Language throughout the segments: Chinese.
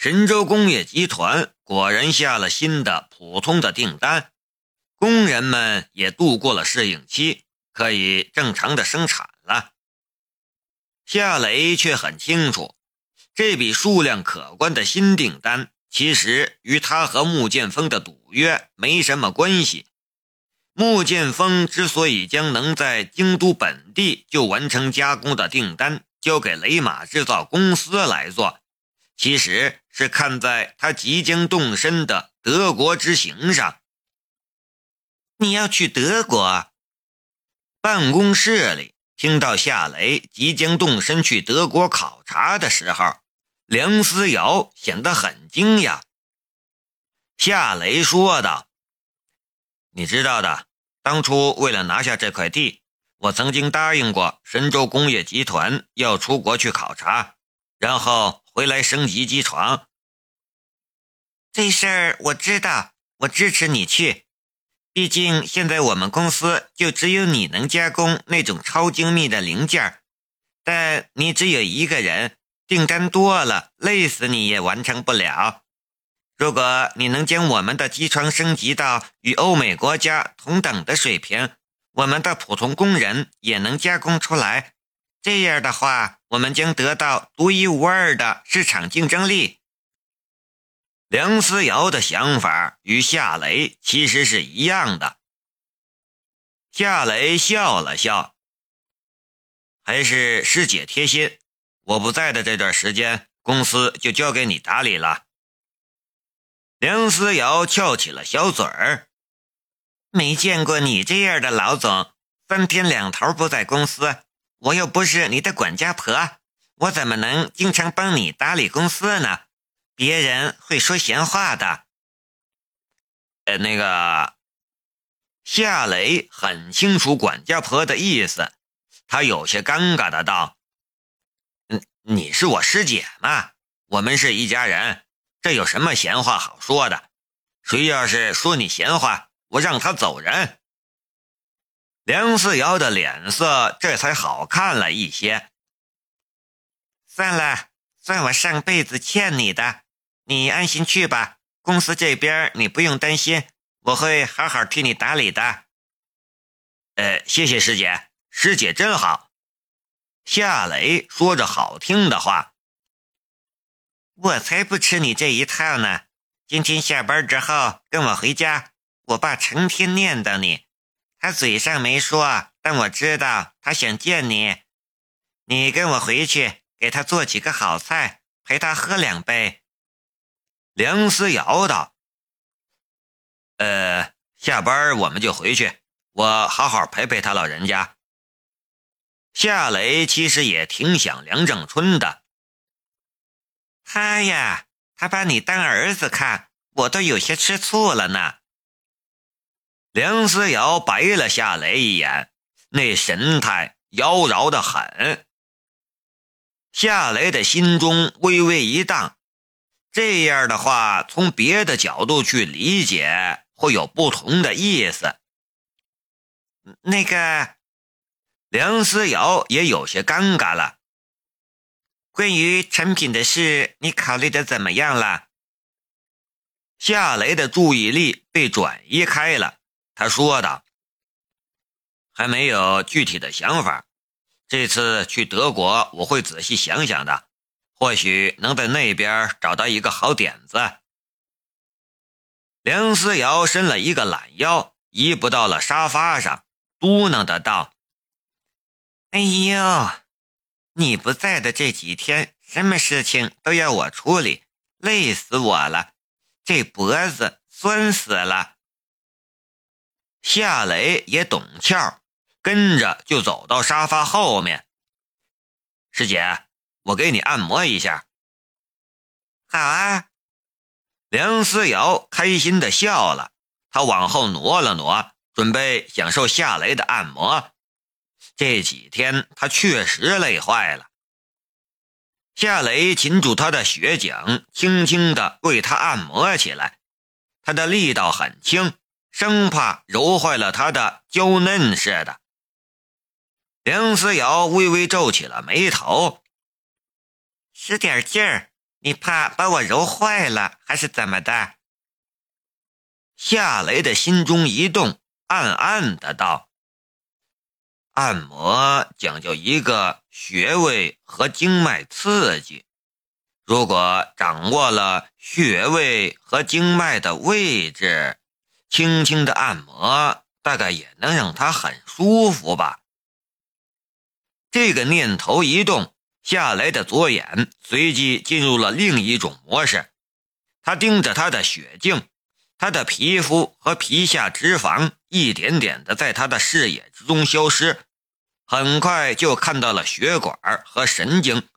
神州工业集团果然下了新的普通的订单，工人们也度过了适应期，可以正常的生产了。夏雷却很清楚，这笔数量可观的新订单其实与他和穆剑锋的赌约没什么关系。穆剑锋之所以将能在京都本地就完成加工的订单交给雷马制造公司来做，其实是看在他即将动身的德国之行上。你要去德国？办公室里听到夏雷即将动身去德国考察的时候，梁思瑶显得很惊讶。夏雷说道：“你知道的。”当初为了拿下这块地，我曾经答应过神州工业集团要出国去考察，然后回来升级机床。这事儿我知道，我支持你去。毕竟现在我们公司就只有你能加工那种超精密的零件但你只有一个人，订单多了，累死你也完成不了。如果你能将我们的机床升级到与欧美国家同等的水平，我们的普通工人也能加工出来。这样的话，我们将得到独一无二的市场竞争力。梁思瑶的想法与夏雷其实是一样的。夏雷笑了笑，还是师姐贴心。我不在的这段时间，公司就交给你打理了。梁思瑶翘起了小嘴儿，没见过你这样的老总，三天两头不在公司。我又不是你的管家婆，我怎么能经常帮你打理公司呢？别人会说闲话的。呃，那个夏雷很清楚管家婆的意思，他有些尴尬的道：“嗯，你是我师姐嘛，我们是一家人。”这有什么闲话好说的？谁要是说你闲话，我让他走人。梁思瑶的脸色这才好看了一些。算了，算我上辈子欠你的。你安心去吧，公司这边你不用担心，我会好好替你打理的。呃，谢谢师姐，师姐真好。夏雷说着好听的话。我才不吃你这一套呢！今天下班之后跟我回家，我爸成天念叨你，他嘴上没说，但我知道他想见你。你跟我回去，给他做几个好菜，陪他喝两杯。梁思瑶道：“呃，下班我们就回去，我好好陪陪他老人家。”夏雷其实也挺想梁正春的。他呀，他把你当儿子看，我都有些吃醋了呢。梁思瑶白了夏雷一眼，那神态妖娆的很。夏雷的心中微微一荡，这样的话，从别的角度去理解，会有不同的意思。那个，梁思瑶也有些尴尬了。关于产品的事，你考虑的怎么样了？夏雷的注意力被转移开了，他说道：“还没有具体的想法，这次去德国我会仔细想想的，或许能在那边找到一个好点子。”梁思瑶伸了一个懒腰，移步到了沙发上，嘟囔的道：“哎呦。”你不在的这几天，什么事情都要我处理，累死我了，这脖子酸死了。夏雷也懂窍，跟着就走到沙发后面。师姐，我给你按摩一下。好啊，梁思瑶开心的笑了，她往后挪了挪，准备享受夏雷的按摩。这几天他确实累坏了。夏雷擒住他的雪颈，轻轻的为他按摩起来。他的力道很轻，生怕揉坏了他的娇嫩似的。梁思瑶微微皱起了眉头：“使点劲儿，你怕把我揉坏了，还是怎么的？夏雷的心中一动，暗暗的道：“按摩讲究一个穴位和经脉刺激，如果掌握了穴位和经脉的位置，轻轻的按摩，大概也能让他很舒服吧。”这个念头一动。夏来的左眼随即进入了另一种模式，他盯着他的血镜，他的皮肤和皮下脂肪一点点的在他的视野之中消失，很快就看到了血管和神经，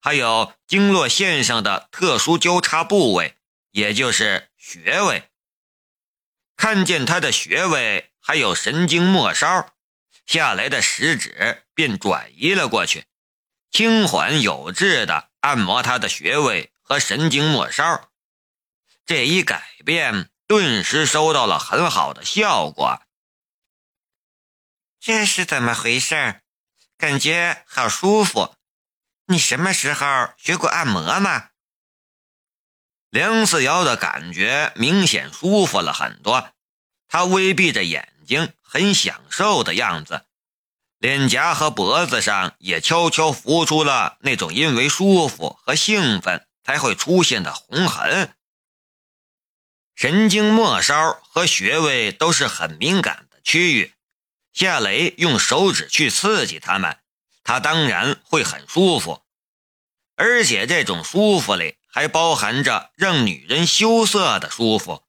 还有经络线上的特殊交叉部位，也就是穴位。看见他的穴位还有神经末梢，下来的食指便转移了过去。轻缓有致的按摩他的穴位和神经末梢，这一改变顿时收到了很好的效果。这是怎么回事？感觉好舒服。你什么时候学过按摩吗？梁思瑶的感觉明显舒服了很多，他微闭着眼睛，很享受的样子。脸颊和脖子上也悄悄浮出了那种因为舒服和兴奋才会出现的红痕。神经末梢和穴位都是很敏感的区域，夏雷用手指去刺激他们，他当然会很舒服，而且这种舒服里还包含着让女人羞涩的舒服，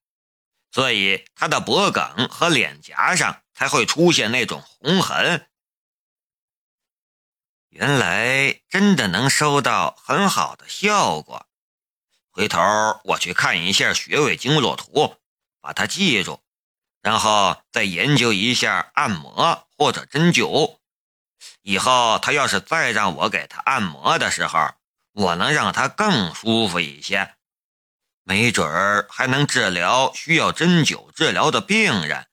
所以他的脖颈和脸颊上才会出现那种红痕。原来真的能收到很好的效果，回头我去看一下穴位经络图，把它记住，然后再研究一下按摩或者针灸。以后他要是再让我给他按摩的时候，我能让他更舒服一些，没准儿还能治疗需要针灸治疗的病人。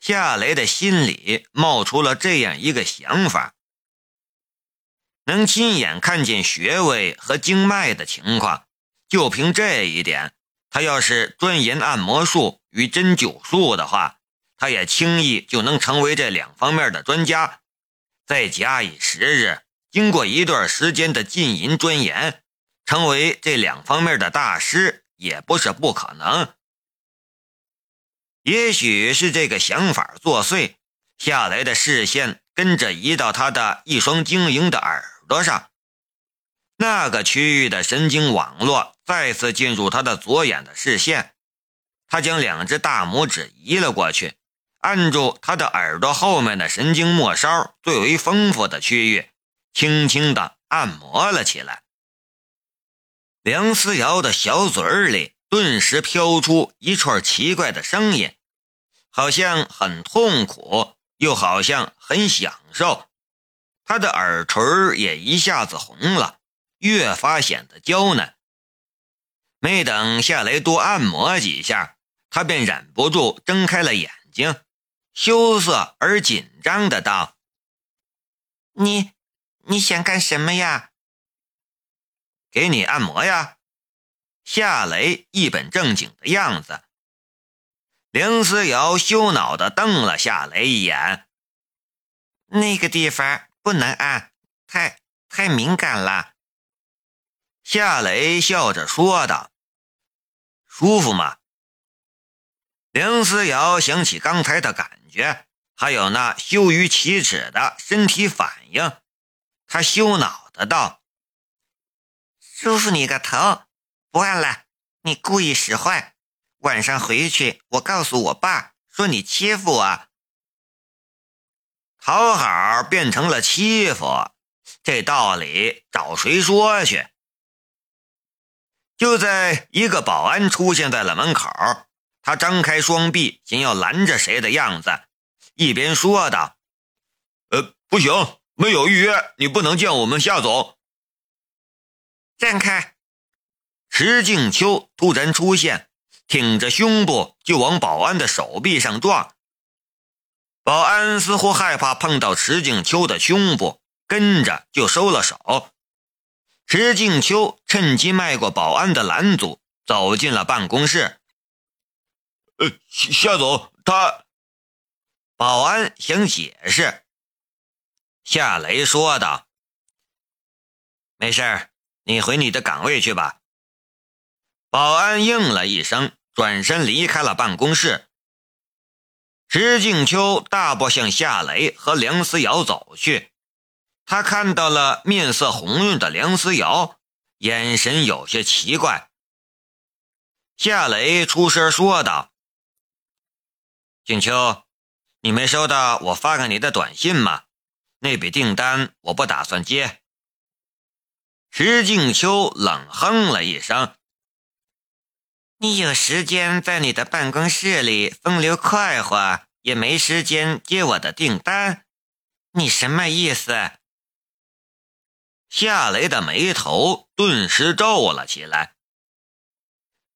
夏雷的心里冒出了这样一个想法。能亲眼看见穴位和经脉的情况，就凭这一点，他要是钻研按摩术与针灸术的话，他也轻易就能成为这两方面的专家。再假以时日，经过一段时间的浸淫钻研，成为这两方面的大师也不是不可能。也许是这个想法作祟，下来的视线跟着移到他的一双晶莹的耳。朵上，那个区域的神经网络再次进入他的左眼的视线。他将两只大拇指移了过去，按住他的耳朵后面的神经末梢最为丰富的区域，轻轻地按摩了起来。梁思瑶的小嘴里顿时飘出一串奇怪的声音，好像很痛苦，又好像很享受。他的耳垂也一下子红了，越发显得娇嫩。没等夏雷多按摩几下，他便忍不住睁开了眼睛，羞涩而紧张的道：“你，你想干什么呀？给你按摩呀。”夏雷一本正经的样子。林思瑶羞恼的瞪了夏雷一眼，那个地方。不能按，太太敏感了。夏雷笑着说道：“舒服吗？”梁思瑶想起刚才的感觉，还有那羞于启齿的身体反应，他羞恼的道：“舒服你个头！不按了，你故意使坏。晚上回去，我告诉我爸，说你欺负我。”讨好变成了欺负，这道理找谁说去？就在一个保安出现在了门口，他张开双臂，想要拦着谁的样子，一边说道：“呃，不行，没有预约，你不能见我们夏总。”站开！石静秋突然出现，挺着胸部就往保安的手臂上撞。保安似乎害怕碰到池静秋的胸部，跟着就收了手。石静秋趁机迈过保安的拦阻，走进了办公室。呃，夏总，他……保安想解释，夏雷说道：“没事你回你的岗位去吧。”保安应了一声，转身离开了办公室。石静秋大步向夏雷和梁思瑶走去。他看到了面色红润的梁思瑶，眼神有些奇怪。夏雷出声说道：“静秋，你没收到我发给你的短信吗？那笔订单我不打算接。”石静秋冷哼了一声。你有时间在你的办公室里风流快活，也没时间接我的订单，你什么意思？夏雷的眉头顿时皱了起来。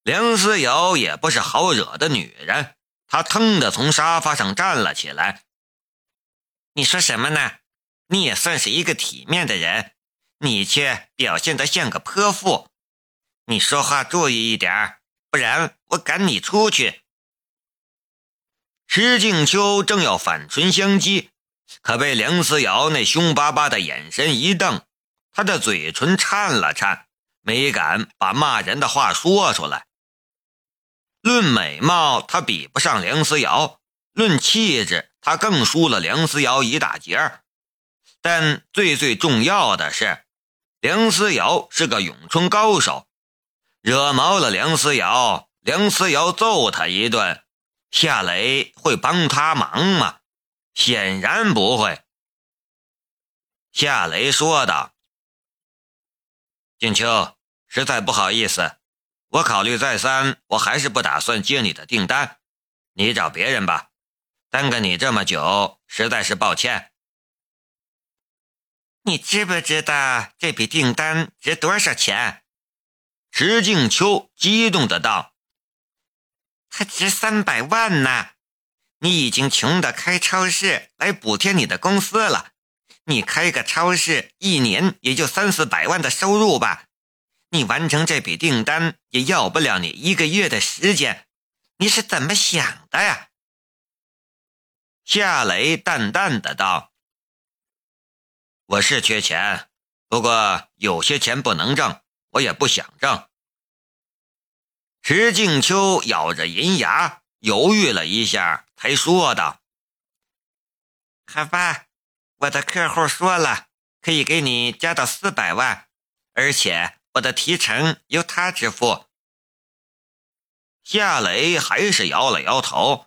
梁思瑶也不是好惹的女人，她腾的从沙发上站了起来。你说什么呢？你也算是一个体面的人，你却表现得像个泼妇。你说话注意一点。不然我赶你出去！石静秋正要反唇相讥，可被梁思瑶那凶巴巴的眼神一瞪，他的嘴唇颤了颤，没敢把骂人的话说出来。论美貌，他比不上梁思瑶；论气质，他更输了梁思瑶一大截儿。但最最重要的是，梁思瑶是个咏春高手。惹毛了梁思瑶，梁思瑶揍他一顿，夏雷会帮他忙吗？显然不会。夏雷说道：“静秋，实在不好意思，我考虑再三，我还是不打算接你的订单，你找别人吧。耽搁你这么久，实在是抱歉。你知不知道这笔订单值多少钱？”石静秋激动的道：“他值三百万呢！你已经穷得开超市来补贴你的公司了。你开个超市，一年也就三四百万的收入吧？你完成这笔订单也要不了你一个月的时间。你是怎么想的呀？”夏雷淡淡的道：“我是缺钱，不过有些钱不能挣。”我也不想挣。石静秋咬着银牙，犹豫了一下，才说道：“好吧，我的客户说了，可以给你加到四百万，而且我的提成由他支付。”夏雷还是摇了摇头：“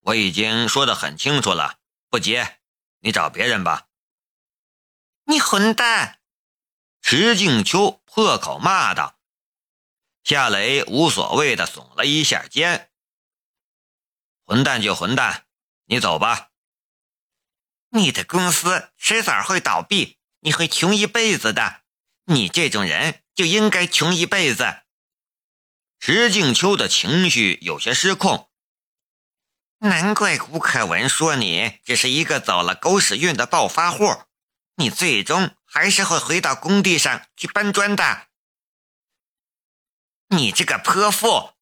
我已经说的很清楚了，不接，你找别人吧。”你混蛋！石静秋破口骂道：“夏雷无所谓的耸了一下肩。混蛋就混蛋，你走吧。你的公司迟早会倒闭，你会穷一辈子的。你这种人就应该穷一辈子。”石静秋的情绪有些失控。难怪吴可文说你只是一个走了狗屎运的暴发户，你最终。还是会回到工地上去搬砖的。你这个泼妇！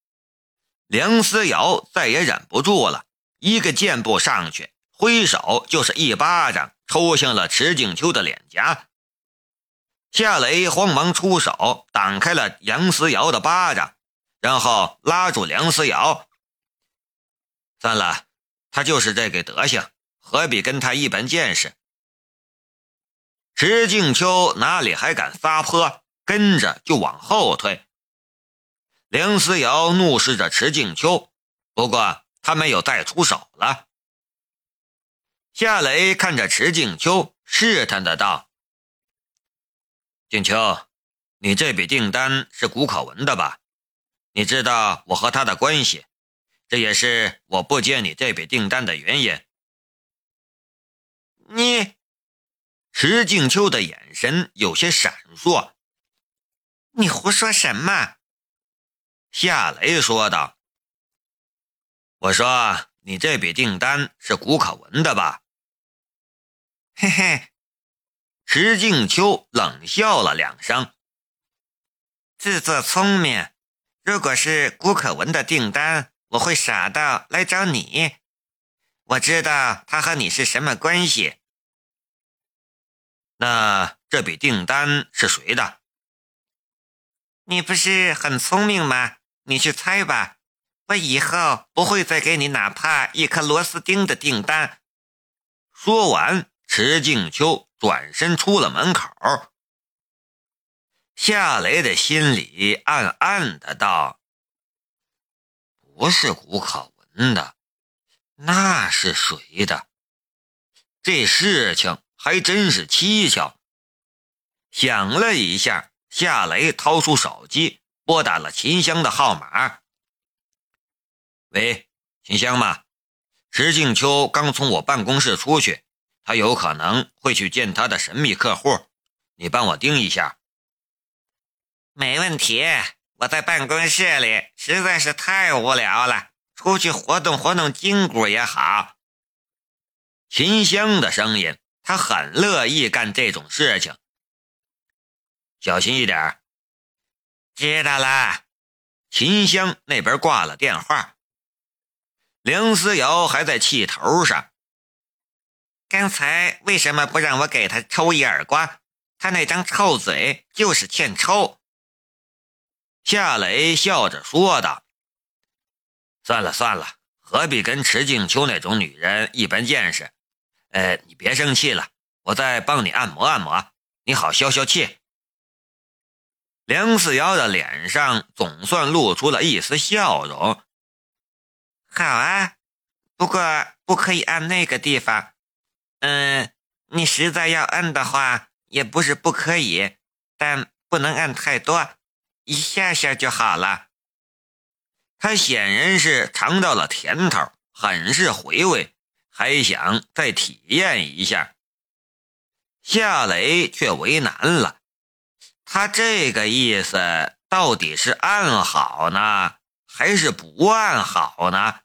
梁思瑶再也忍不住了，一个箭步上去，挥手就是一巴掌抽向了池景秋的脸颊。夏雷慌忙出手挡开了梁思瑶的巴掌，然后拉住梁思瑶：“算了，他就是这个德行，何必跟他一般见识？”石静秋哪里还敢撒泼，跟着就往后退。梁思瑶怒视着池静秋，不过他没有再出手了。夏雷看着池静秋，试探的道：“静秋，你这笔订单是谷可文的吧？你知道我和他的关系，这也是我不接你这笔订单的原因。”你。石静秋的眼神有些闪烁。“你胡说什么？”夏雷说道。“我说你这笔订单是谷可文的吧？”嘿嘿。石静秋冷笑了两声，自作聪明。如果是古可文的订单，我会傻到来找你。我知道他和你是什么关系。那这笔订单是谁的？你不是很聪明吗？你去猜吧。我以后不会再给你哪怕一颗螺丝钉的订单。说完，池静秋转身出了门口。夏雷的心里暗暗的道：“不是古可文的，那是谁的？这事情还真是蹊跷。”想了一下，夏雷掏出手机，拨打了秦香的号码。“喂，秦香吗？石静秋刚从我办公室出去，他有可能会去见他的神秘客户，你帮我盯一下。”没问题，我在办公室里实在是太无聊了，出去活动活动筋骨也好。秦香的声音，他很乐意干这种事情。小心一点。知道了。秦香那边挂了电话。梁思瑶还在气头上。刚才为什么不让我给他抽一耳光？他那张臭嘴就是欠抽。夏雷笑着说道：“算了算了，何必跟池静秋那种女人一般见识？呃，你别生气了，我再帮你按摩按摩，你好消消气。”梁思瑶的脸上总算露出了一丝笑容。“好啊，不过不可以按那个地方。嗯，你实在要按的话，也不是不可以，但不能按太多。”一下下就好了。他显然是尝到了甜头，很是回味，还想再体验一下。夏雷却为难了，他这个意思到底是按好呢，还是不按好呢？